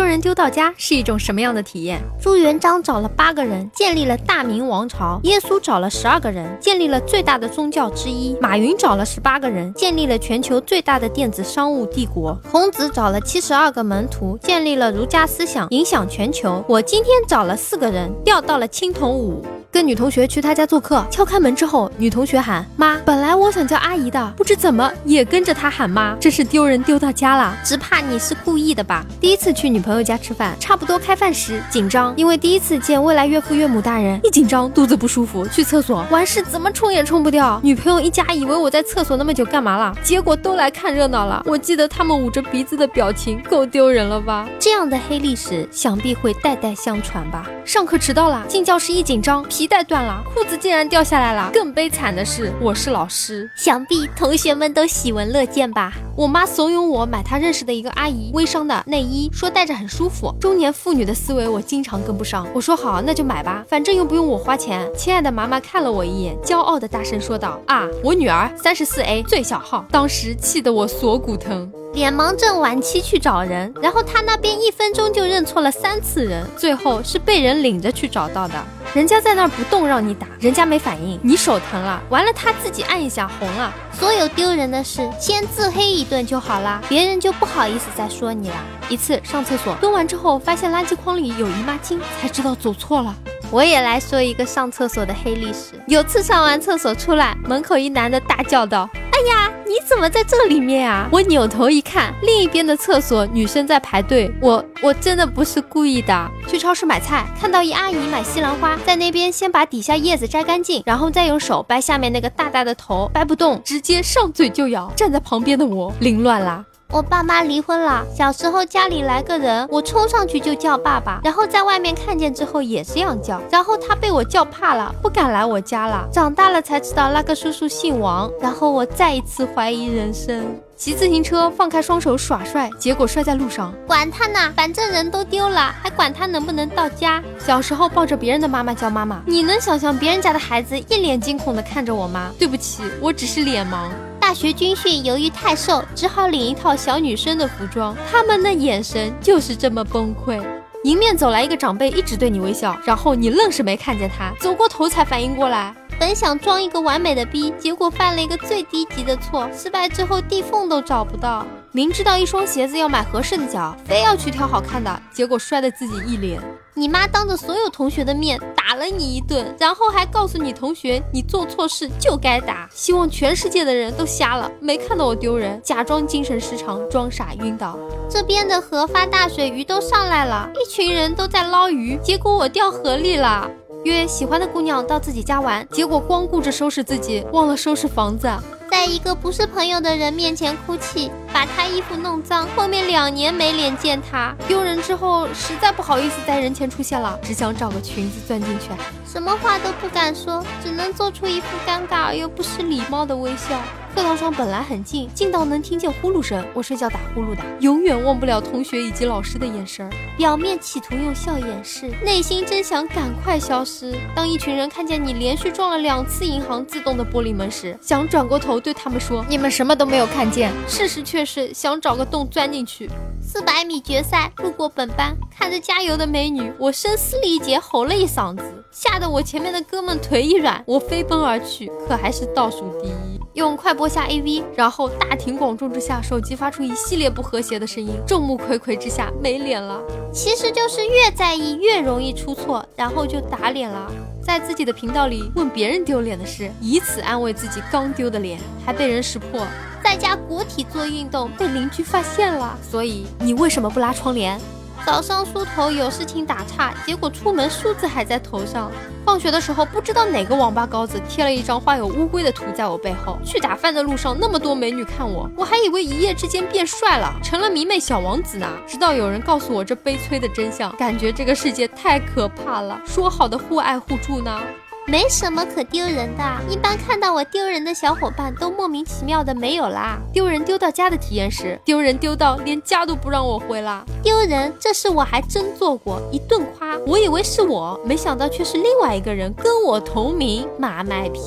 丢人丢到家是一种什么样的体验？朱元璋找了八个人，建立了大明王朝；耶稣找了十二个人，建立了最大的宗教之一；马云找了十八个人，建立了全球最大的电子商务帝国；孔子找了七十二个门徒，建立了儒家思想，影响全球。我今天找了四个人，调到了青铜五。跟女同学去她家做客，敲开门之后，女同学喊妈。本来我想叫阿姨的，不知怎么也跟着她喊妈，真是丢人丢到家了。只怕你是故意的吧？第一次去女朋友家吃饭，差不多开饭时紧张，因为第一次见未来岳父岳母大人，一紧张肚子不舒服，去厕所完事怎么冲也冲不掉。女朋友一家以为我在厕所那么久干嘛了，结果都来看热闹了。我记得他们捂着鼻子的表情，够丢人了吧？这样的黑历史想必会代代相传吧？上课迟到了，进教室一紧张，皮带断了，裤子竟然掉下来了。更悲惨的是，我是老师，想必同学们都喜闻乐见吧？我妈怂恿我买她认识的一个阿姨微商的内衣，说戴着很舒服。中年妇女的思维我经常跟不上，我说好，那就买吧，反正又不用我花钱。亲爱的妈妈看了我一眼，骄傲的大声说道：“啊，我女儿三十四 A 最小号。”当时气得我锁骨疼。脸盲症晚期去找人，然后他那边一分钟就认错了三次人，最后是被人领着去找到的。人家在那儿不动让你打，人家没反应，你手疼了，完了他自己按一下红了。所有丢人的事，先自黑一顿就好啦，别人就不好意思再说你了。一次上厕所蹲完之后，发现垃圾筐里有姨妈巾，才知道走错了。我也来说一个上厕所的黑历史。有次上完厕所出来，门口一男的大叫道：“哎呀，你怎么在这里面啊？”我扭头一看，另一边的厕所女生在排队。我我真的不是故意的。去超市买菜，看到一阿姨买西兰花，在那边先把底下叶子摘干净，然后再用手掰下面那个大大的头，掰不动，直接上嘴就咬。站在旁边的我凌乱啦。我爸妈离婚了，小时候家里来个人，我冲上去就叫爸爸，然后在外面看见之后也这样叫，然后他被我叫怕了，不敢来我家了。长大了才知道那个叔叔姓王，然后我再一次怀疑人生。骑自行车放开双手耍帅，结果摔在路上，管他呢，反正人都丢了，还管他能不能到家。小时候抱着别人的妈妈叫妈妈，你能想象别人家的孩子一脸惊恐的看着我妈？对不起，我只是脸盲。大学军训，由于太瘦，只好领一套小女生的服装。他们的眼神就是这么崩溃。迎面走来一个长辈，一直对你微笑，然后你愣是没看见他，走过头才反应过来。本想装一个完美的逼，结果犯了一个最低级的错，失败之后地缝都找不到。明知道一双鞋子要买合适的脚，非要去挑好看的，结果摔得自己一脸。你妈当着所有同学的面打了你一顿，然后还告诉你同学你做错事就该打，希望全世界的人都瞎了，没看到我丢人，假装精神失常，装傻晕倒。这边的河发大水，鱼都上来了，一群人都在捞鱼，结果我掉河里了。约喜欢的姑娘到自己家玩，结果光顾着收拾自己，忘了收拾房子。在一个不是朋友的人面前哭泣，把他衣服弄脏，后面两年没脸见他，丢人之后实在不好意思在人前出现了，只想找个裙子钻进去，什么话都不敢说，只能做出一副尴尬而又不失礼貌的微笑。课堂上本来很近，近到能听见呼噜声。我睡觉打呼噜的，永远忘不了同学以及老师的眼神儿。表面企图用笑掩饰，内心真想赶快消失。当一群人看见你连续撞了两次银行自动的玻璃门时，想转过头对他们说：“你们什么都没有看见。”事实却是想找个洞钻进去。四百米决赛，路过本班，看着加油的美女，我声嘶力竭吼了一嗓子，吓得我前面的哥们腿一软，我飞奔而去，可还是倒数第一。用快播下 AV，然后大庭广众之下，手机发出一系列不和谐的声音，众目睽睽之下没脸了。其实就是越在意越容易出错，然后就打脸了。在自己的频道里问别人丢脸的事，以此安慰自己刚丢的脸，还被人识破。在家国体做运动被邻居发现了，所以你为什么不拉窗帘？早上梳头有事情打岔，结果出门梳子还在头上。放学的时候不知道哪个王八羔子贴了一张画有乌龟的图在我背后。去打饭的路上那么多美女看我，我还以为一夜之间变帅了，成了迷妹小王子呢。直到有人告诉我这悲催的真相，感觉这个世界太可怕了。说好的互爱互助呢？没什么可丢人的，一般看到我丢人的小伙伴都莫名其妙的没有啦。丢人丢到家的体验是丢人丢到连家都不让我回啦。丢人，这事我还真做过，一顿夸，我以为是我，没想到却是另外一个人跟我同名马卖批。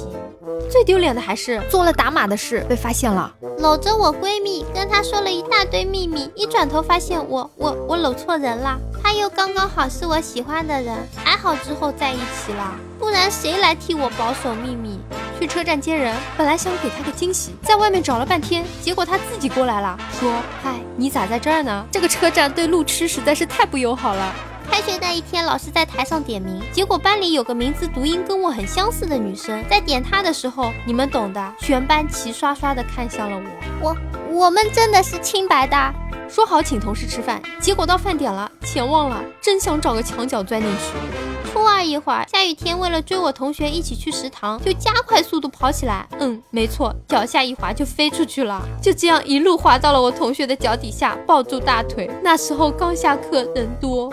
最丢脸的还是做了打码的事被发现了，搂着我闺蜜跟她说了一大堆秘密，一转头发现我我我搂错人了，他又刚刚好是我喜欢的人，还好之后在一起了，不然谁来替我保守秘密？去车站接人，本来想给他个惊喜，在外面找了半天，结果他自己过来了，说：“嗨，你咋在这儿呢？这个车站对路痴实在是太不友好了。”开学那一天，老师在台上点名，结果班里有个名字读音跟我很相似的女生，在点她的时候，你们懂的，全班齐刷刷的看向了我。我我们真的是清白的，说好请同事吃饭，结果到饭点了，钱忘了，真想找个墙角钻进去。初二一会儿，下雨天，为了追我同学一起去食堂，就加快速度跑起来。嗯，没错，脚下一滑就飞出去了，就这样一路滑到了我同学的脚底下，抱住大腿。那时候刚下课，人多。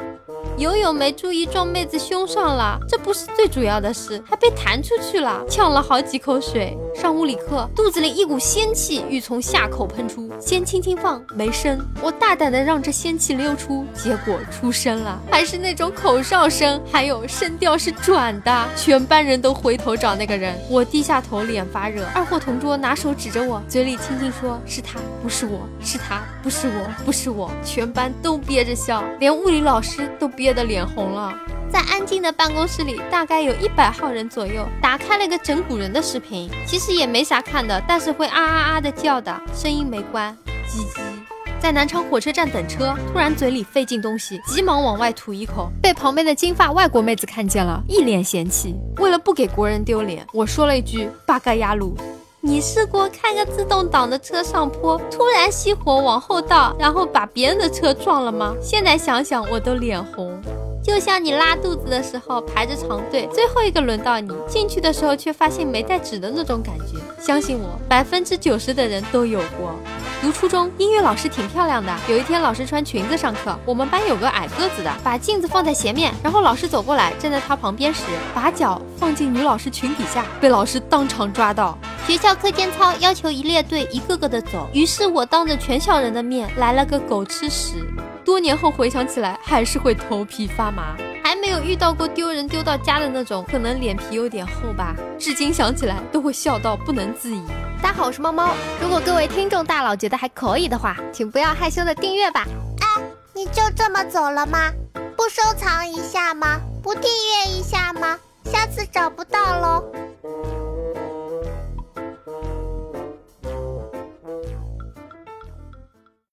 游泳没注意撞妹子胸上了，这不是最主要的事，还被弹出去了，呛了好几口水。上物理课，肚子里一股仙气欲从下口喷出，先轻轻放，没声。我大胆的让这仙气溜出，结果出声了，还是那种口哨声，还有声调是转的。全班人都回头找那个人，我低下头，脸发热。二货同桌拿手指着我，嘴里轻轻说：“是他，不是我，是他，不是我，不是我。”全班都憋着笑，连物理老师都。憋得脸红了，在安静的办公室里，大概有一百号人左右，打开了个整蛊人的视频，其实也没啥看的，但是会啊啊啊的叫的，声音没关，叽叽。在南昌火车站等车，突然嘴里费劲东西，急忙往外吐一口，被旁边的金发外国妹子看见了，一脸嫌弃。为了不给国人丢脸，我说了一句八嘎呀路。你试过开个自动挡的车上坡，突然熄火往后倒，然后把别人的车撞了吗？现在想想我都脸红，就像你拉肚子的时候排着长队，最后一个轮到你进去的时候却发现没带纸的那种感觉。相信我，百分之九十的人都有过。读初中，音乐老师挺漂亮的。有一天，老师穿裙子上课，我们班有个矮个子的，把镜子放在前面，然后老师走过来，站在他旁边时，把脚放进女老师裙底下，被老师当场抓到。学校课间操要求一列队一个个的走，于是我当着全校人的面来了个狗吃屎。多年后回想起来，还是会头皮发麻。还没有遇到过丢人丢到家的那种，可能脸皮有点厚吧。至今想起来都会笑到不能自已。大家好，我是猫猫。如果各位听众大佬觉得还可以的话，请不要害羞的订阅吧。哎，你就这么走了吗？不收藏一下吗？不订阅一下吗？下次找不到喽。